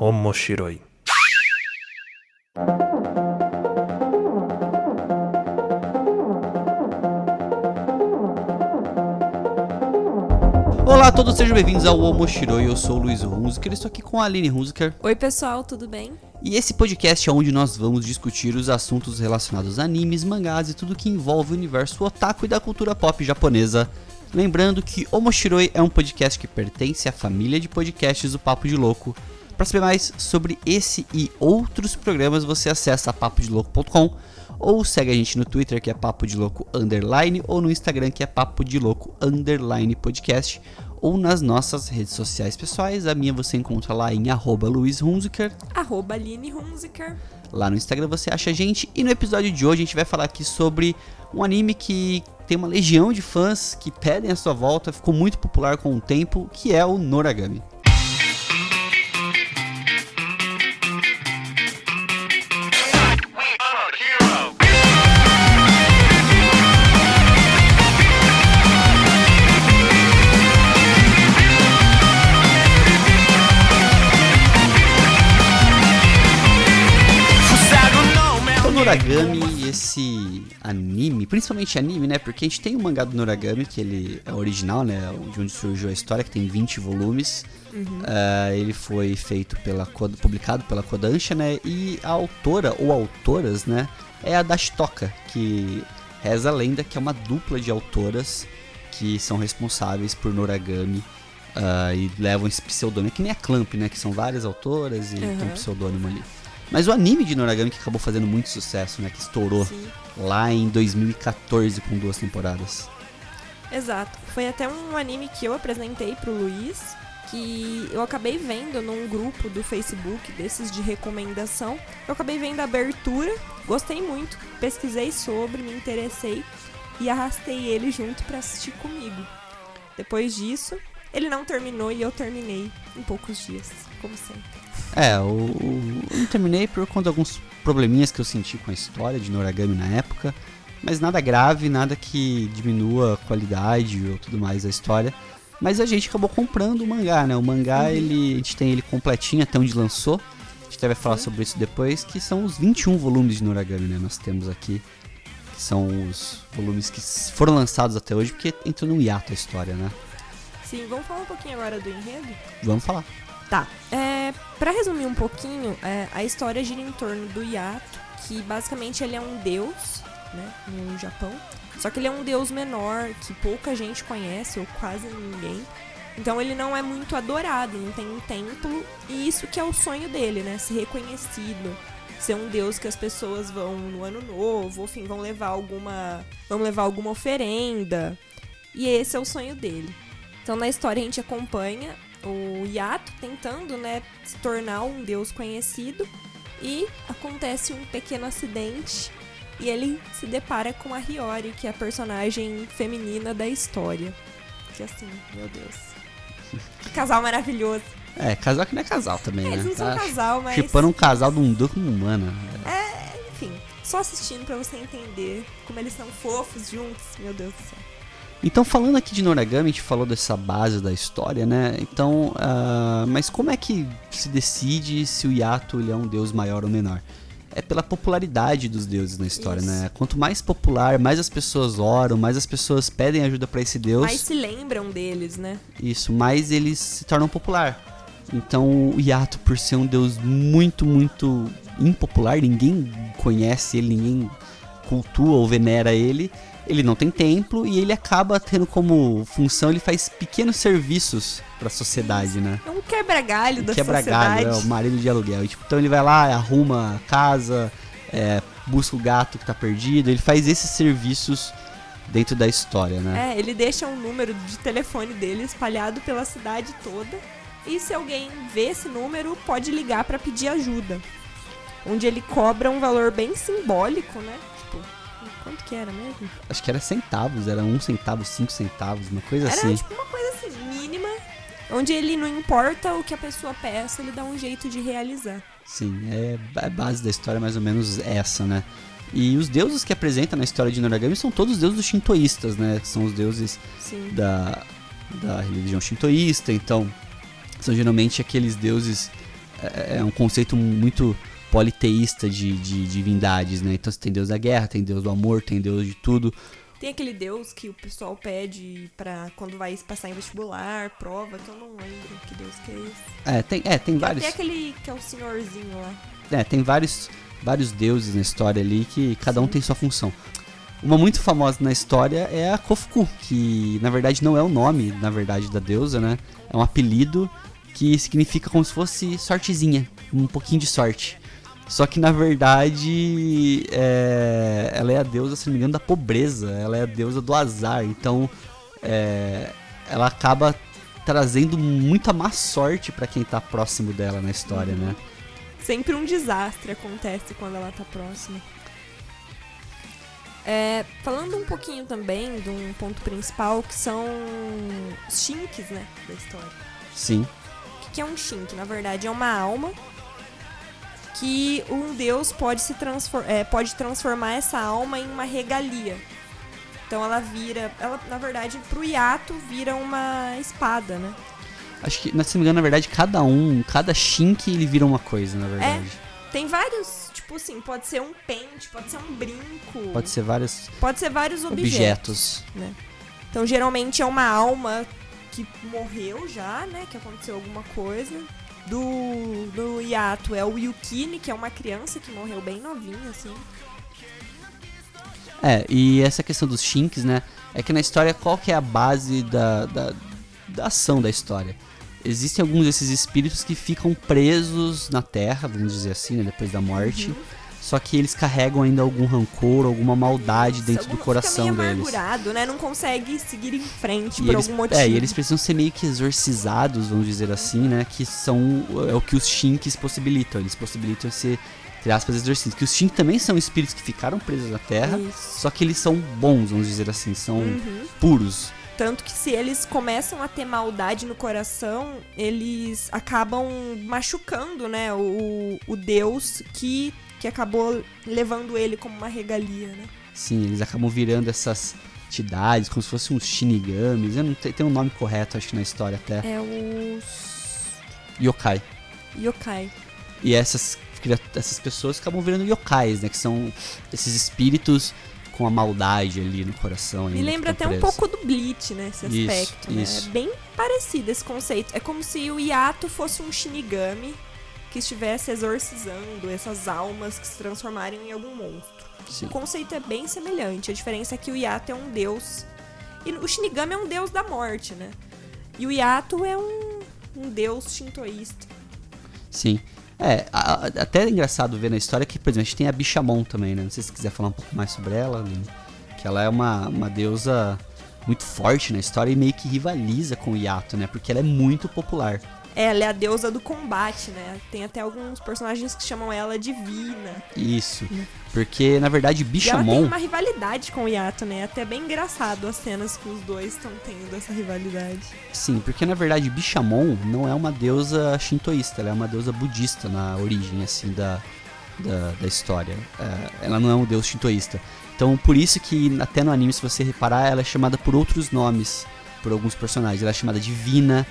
Omoshiroi. Olá a todos, sejam bem-vindos ao Omoshiroi. Eu sou o Luiz Hunziker, estou aqui com a Aline Hunziker. Oi, pessoal, tudo bem? E esse podcast é onde nós vamos discutir os assuntos relacionados a animes, mangás e tudo que envolve o universo otaku e da cultura pop japonesa. Lembrando que Omoshiroi é um podcast que pertence à família de podcasts do Papo de Louco. Para saber mais sobre esse e outros programas, você acessa papodelouco.com ou segue a gente no Twitter que é Papo de Louco Underline ou no Instagram que é Papo de Louco Underline Podcast ou nas nossas redes sociais pessoais. A minha você encontra lá em arroba Luiz Hunziker. Arroba Aline Hunziker. Lá no Instagram você acha a gente. E no episódio de hoje a gente vai falar aqui sobre um anime que tem uma legião de fãs que pedem a sua volta, ficou muito popular com o tempo, que é o Noragami. Noragami, esse anime, principalmente anime, né? Porque a gente tem o mangá do Noragami, que ele é original, né? De onde surgiu a história, que tem 20 volumes. Ah, ele foi feito pela publicado pela Kodansha, né? E a autora ou autoras, né? É a Dashitoka, que reza a lenda que é uma dupla de autoras que são responsáveis por Noragami. ah, e levam esse pseudônimo, que nem a Clamp, né? Que são várias autoras e tem um Uhum. pseudônimo ali. Mas o anime de Noragami que acabou fazendo muito sucesso, né? Que estourou Sim, lá em 2014 com duas temporadas. exato. Foi até um anime que eu apresentei pro Luiz, que eu acabei vendo num grupo do Facebook desses de recomendação. Eu acabei vendo a abertura, gostei muito, pesquisei sobre, me interessei e arrastei ele junto pra assistir comigo. Depois disso, ele não terminou e eu terminei em poucos dias, como sempre. É, o, terminei por conta de alguns probleminhas que eu senti com a história de Noragami na época, mas nada grave, nada que diminua a qualidade ou tudo mais da história. Mas a gente acabou comprando o mangá, né? O mangá, Uhum. ele, a gente tem ele completinho até onde lançou. A gente até vai falar sobre isso depois, que são os 21 volumes de Noragami, né? Nós temos aqui, que são os volumes que foram lançados até hoje, porque entrou num hiato a história, né? Sim, vamos falar um pouquinho agora do enredo? Vamos falar. Tá. É, para resumir um pouquinho, é, a história gira em torno do Yato, que basicamente ele é um deus, né, no Japão. Só que ele é um deus menor, que pouca gente conhece, ou quase ninguém. Então ele não é muito adorado, não tem um templo. E isso que é o sonho dele, né? Ser reconhecido. Ser um deus que as pessoas vão no ano novo, enfim, vão levar alguma. Vão levar alguma oferenda. E esse é o sonho dele. Então na história a gente acompanha o Yato tentando, né, se tornar um deus conhecido e acontece um pequeno acidente e ele se depara com a Hiyori, que é a personagem feminina da história. Que assim, meu Deus. Que casal maravilhoso. É, casal que não é casal também, É, né? eles não são Tá casal, mas Chipando um casal de um uma humana. enfim, só assistindo pra você entender como eles são fofos juntos, meu Deus do céu. Então, falando aqui de Noragami, a gente falou dessa base da história, né? Então, ah, mas como é que se decide se o Yato ele é um deus maior ou menor? É pela popularidade dos deuses na história, Isso. né? Quanto mais popular, mais as pessoas oram, mais as pessoas pedem ajuda pra esse deus, Mas se lembram deles, né? isso, mais eles se tornam popular. Então, o Yato, por ser um deus muito, muito impopular, ninguém conhece ele, ninguém cultua ou venera ele, ele não tem templo e ele acaba tendo como função, ele faz pequenos serviços pra sociedade, né? É um quebra-galho da Quebra sociedade. é o marido de aluguel. E, tipo, então ele vai lá, arruma a casa, é, busca o gato que tá perdido, ele faz esses serviços dentro da história, né? É, ele deixa um número de telefone dele espalhado pela cidade toda. E se alguém vê esse número, pode ligar pra pedir ajuda. Onde ele cobra um valor bem simbólico, né? Quanto que era mesmo? Acho que era centavos, era um centavo, cinco centavos, uma coisa Era assim. tipo uma coisa assim, mínima. Onde ele não importa o que a pessoa peça, ele dá um jeito de realizar. Sim, é a base da história é mais ou menos essa, né? E os deuses que apresenta na história de Noragami são todos deuses shintoístas, né? São os deuses Sim. da, da religião shintoísta, então são geralmente aqueles deuses é, é um conceito muito politeísta de, de divindades, né? Então você tem Deus da guerra, tem Deus do amor, tem Deus de tudo. Tem aquele Deus que o pessoal pede pra quando vai passar em vestibular, prova, que eu não lembro que Deus que é esse. É, tem, é, tem vários. Tem aquele que é o senhorzinho lá. É, tem vários, vários deuses na história ali que cada um tem sua função. Uma muito famosa na história é a Kofuku, que na verdade não é o nome, na verdade, da deusa, né? É um apelido que significa como se fosse sortezinha, um pouquinho de sorte. Só que na verdade é, ela é a deusa, se não me engano, da pobreza, ela é a deusa do azar. Então é, ela acaba trazendo muita má sorte para quem tá próximo dela na história, uhum. né? Sempre um desastre acontece quando ela tá próxima. É, falando um pouquinho também de um ponto principal que são os shinks, né, da história. Sim. O que é um shink? Na verdade é uma alma que um deus pode se transfor é, pode transformar essa alma em uma regalia. Então ela vira, ela na verdade pro hiato vira uma espada, né? Acho que, se não me engano, na verdade, cada um, cada shink ele vira uma coisa, na verdade. É, tem vários, tipo assim, pode ser um pente, pode ser um brinco. Pode ser vários. Pode ser vários objetos. objetos. Né? Então geralmente é uma alma que morreu já, né? Que aconteceu alguma coisa do, do hiato é o Yukini, que é uma criança que morreu bem novinha, assim. É, e essa questão dos Shinks, né? É que na história, qual que é a base da, da, da ação da história? Existem alguns desses espíritos que ficam presos na Terra, vamos dizer assim, né, depois da morte. Uhum só que eles carregam ainda algum rancor, alguma maldade dentro Algum, do coração fica meio deles. amargurado, né? Não consegue seguir em frente e por eles, algum motivo. É, e eles precisam ser meio que exorcizados, vamos dizer assim, né? Que são é o que os Shinks possibilitam. Eles possibilitam ser entre aspas, exorcismos. Que os Shin também são espíritos que ficaram presos na Terra, Isso. só que eles são bons, vamos dizer assim, são uhum. puros. Tanto que se eles começam a ter maldade no coração, eles acabam machucando, né, o, o Deus que que acabou levando ele como uma regalia, né? Sim, eles acabam virando essas entidades, como se fossem uns shinigamis. Eu não tenho tem um nome correto, acho que na história até. É os. Yokai. Yokai. E essas, essas pessoas acabam virando yokais, né? Que são esses espíritos com a maldade ali no coração. Me lembra até presos. um pouco do Bleach, né? Esse aspecto, isso, né? É bem parecido esse conceito. É como se o Yato fosse um Shinigami que estivesse exorcizando essas almas que se transformarem em algum monstro. Sim. O conceito é bem semelhante. A diferença é que o Yato é um deus. E o Shinigami é um deus da morte, né? E o Yato é um, um deus shintoísta. Sim. É, a, a, até é engraçado ver na história que, por exemplo, a gente tem a Bichamon também, né? Não sei se quiser falar um pouco mais sobre ela, né? que ela é uma, uma deusa muito forte na história e meio que rivaliza com o Yato, né? Porque ela é muito popular. Ela é a deusa do combate, né? Tem até alguns personagens que chamam ela divina. Isso. Porque, na verdade, Bichamon... E ela tem uma rivalidade com o Yato, né? Até bem engraçado as cenas que os dois estão tendo essa rivalidade. Sim, porque, na verdade, Bichamon não é uma deusa shintoísta. Ela é uma deusa budista na origem, assim, da, da, da história. É, ela não é um deus shintoísta. Então, por isso que, até no anime, se você reparar, ela é chamada por outros nomes por alguns personagens. Ela é chamada Divina,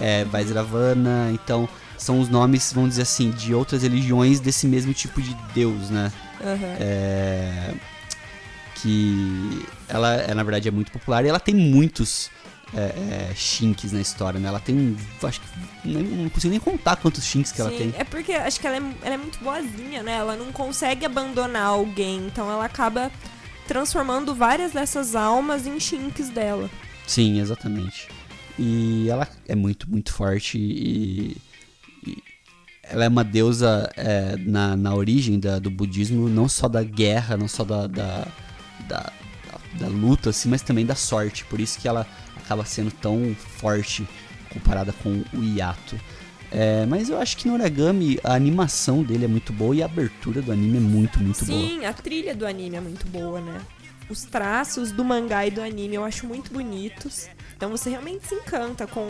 é, Vaisravana, então são os nomes, vamos dizer assim, de outras religiões desse mesmo tipo de deus, né? Uhum. É, que ela, é, na verdade, é muito popular e ela tem muitos é, é, shinks na história, né? Ela tem, acho que, não, não consigo nem contar quantos shinks que Sim, ela tem. é porque acho que ela é, ela é muito boazinha, né? Ela não consegue abandonar alguém, então ela acaba transformando várias dessas almas em shinks dela. Sim, exatamente. E ela é muito, muito forte e, ela é uma deusa é, na, na origem da, do budismo, não só da guerra, não só da, da, da, da, luta, assim, mas também da sorte. Por isso que ela acaba sendo tão forte comparada com o Yato. É, mas eu acho que no Origami a animação dele é muito boa e a abertura do anime é muito, muito Sim, boa. Sim, a trilha do anime é muito boa, né? Os traços do mangá e do anime eu acho muito bonitos. Então você realmente se encanta com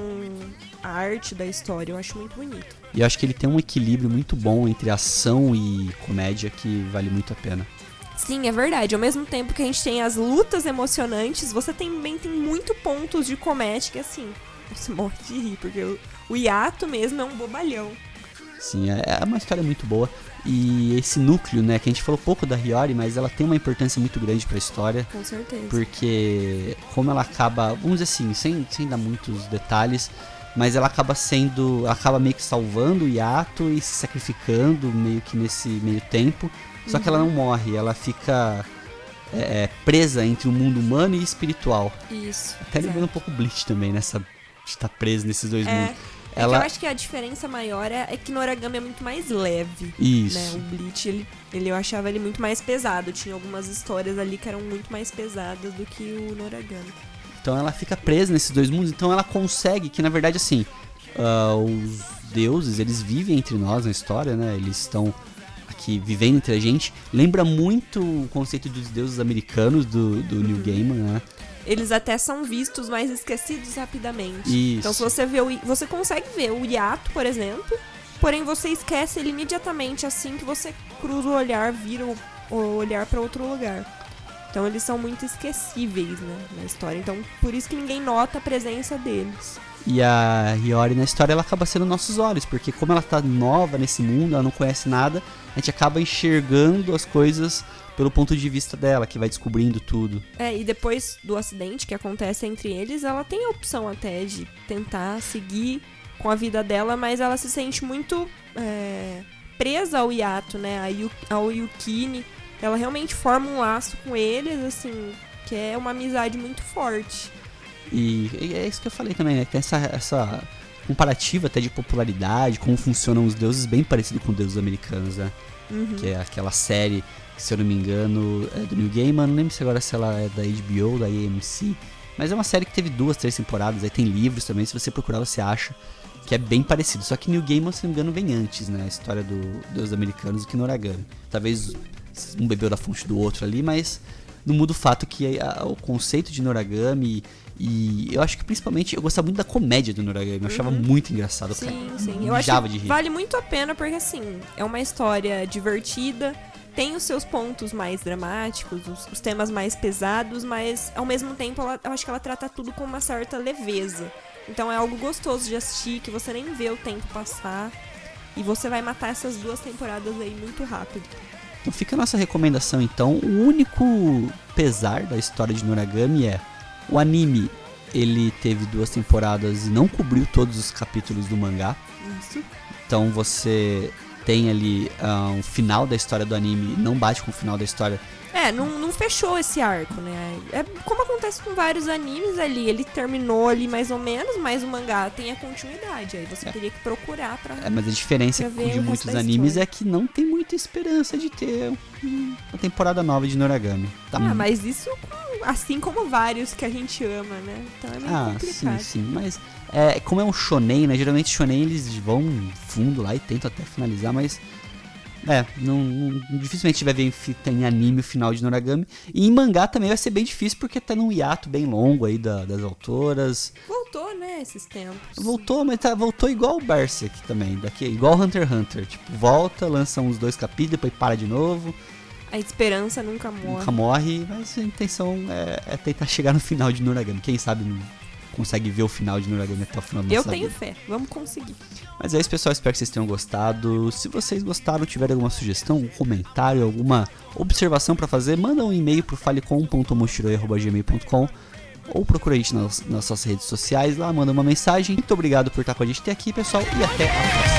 a arte da história, eu acho muito bonito. E eu acho que ele tem um equilíbrio muito bom entre ação e comédia que vale muito a pena. Sim, é verdade. Ao mesmo tempo que a gente tem as lutas emocionantes, você também tem muito pontos de comédia que assim, você morre de rir, porque o, o hiato mesmo é um bobalhão. Sim, é, é uma história muito boa. E esse núcleo, né, que a gente falou pouco da Hiyori, mas ela tem uma importância muito grande para a história. Com certeza. Porque como ela acaba, vamos dizer assim, sem, sem dar muitos detalhes, mas ela acaba sendo, acaba meio que salvando o Yato e se sacrificando meio que nesse meio tempo. Só uhum. que ela não morre, ela fica é, é, presa entre o mundo humano e espiritual. Isso. Até lembrando um pouco Bleach também, nessa estar presa nesses dois é. mundos. É ela... eu acho que a diferença maior é, é que no Origami é muito mais leve. Isso. Né? O Bleach, ele, ele, eu achava ele muito mais pesado. Tinha algumas histórias ali que eram muito mais pesadas do que o Noragami. Então ela fica presa nesses dois mundos. Então ela consegue, que na verdade assim, uh, os deuses, eles vivem entre nós na história, né? Eles estão aqui vivendo entre a gente. Lembra muito o conceito dos deuses americanos do, do New Gaiman, né? Eles até são vistos mais esquecidos rapidamente. Isso. Então se você vê o, você consegue ver o hiato, por exemplo, porém você esquece ele imediatamente assim que você cruza o olhar, vira o, o olhar para outro lugar. Então eles são muito esquecíveis, né, na história. Então por isso que ninguém nota a presença deles. E a Hiyori na história ela acaba sendo nossos olhos, porque como ela tá nova nesse mundo, ela não conhece nada, a gente acaba enxergando as coisas pelo ponto de vista dela, que vai descobrindo tudo. É, e depois do acidente que acontece entre eles, ela tem a opção até de tentar seguir com a vida dela, mas ela se sente muito é, presa ao Yato, né? Ao Yukini. Ela realmente forma um laço com eles, assim, que é uma amizade muito forte. E, e é isso que eu falei também, né? Tem essa, essa comparativa até de popularidade, como funcionam os deuses, bem parecido com deuses americanos, né? Uhum. Que é aquela série se eu não me engano, é do New Gaiman. Não lembro se agora se ela é da HBO ou da AMC. Mas é uma série que teve duas, três temporadas. Aí tem livros também. Se você procurar, você acha que é bem parecido. Só que New Gaiman, se não me engano, vem antes, né? A história do, dos americanos do que Noragami. Talvez um bebeu da fonte do outro ali, mas não muda o fato que a, o conceito de Noragami e eu acho que principalmente eu gostava muito da comédia do Noragami. Eu achava uhum. muito engraçado. Sim, cara. sim. Eu acho que vale muito a pena porque assim, é uma história divertida tem os seus pontos mais dramáticos, os, os, temas mais pesados, mas ao mesmo tempo ela, eu acho que ela trata tudo com uma certa leveza. Então é algo gostoso de assistir, que você nem vê o tempo passar. E você vai matar essas duas temporadas aí muito rápido. Então fica a nossa recomendação então. O único pesar da história de Noragami é o anime ele teve duas temporadas e não cobriu todos os capítulos do mangá. Isso. Então você tem ali uh, um final da história do anime não bate com o final da história. É, não, não fechou esse arco, né? É como acontece com vários animes ali. Ele terminou ali mais ou menos, mas o mangá tem a continuidade. Aí você é. teria que procurar pra. É, mas a diferença de muitos animes é que não tem muita esperança de ter uma temporada nova de Noragami. Tá ah, mas isso assim como vários que a gente ama, né? Então é meio ah, complicado. sim, sim. Mas é, como é um shonen, né? Geralmente shonen eles vão fundo lá e tentam até finalizar, mas é, não, não, dificilmente vai ver em anime o final de Noragami. E em mangá também vai ser bem difícil porque tá num hiato bem longo aí da, das autoras. Voltou, né, esses tempos. Voltou, mas tá, voltou igual o Berserk também, daqui, igual Hunter x Hunter. Tipo, volta, lança uns dois capítulos, depois para de novo. A esperança nunca morre. Nunca morre, mas a intenção é, é tentar chegar no final de Noragami. Quem sabe consegue ver o final de Noragami até o final do Eu tenho fé, vamos conseguir. Mas é isso, pessoal. Espero que vocês tenham gostado. Se vocês gostaram, tiverem alguma sugestão, um comentário, alguma observação para fazer, manda um e-mail pro falecom.mochiroi.gmail.com ou procura a gente nas, nas nossas redes sociais lá, manda uma mensagem. Muito obrigado por estar com a gente até aqui, pessoal, e até a próxima.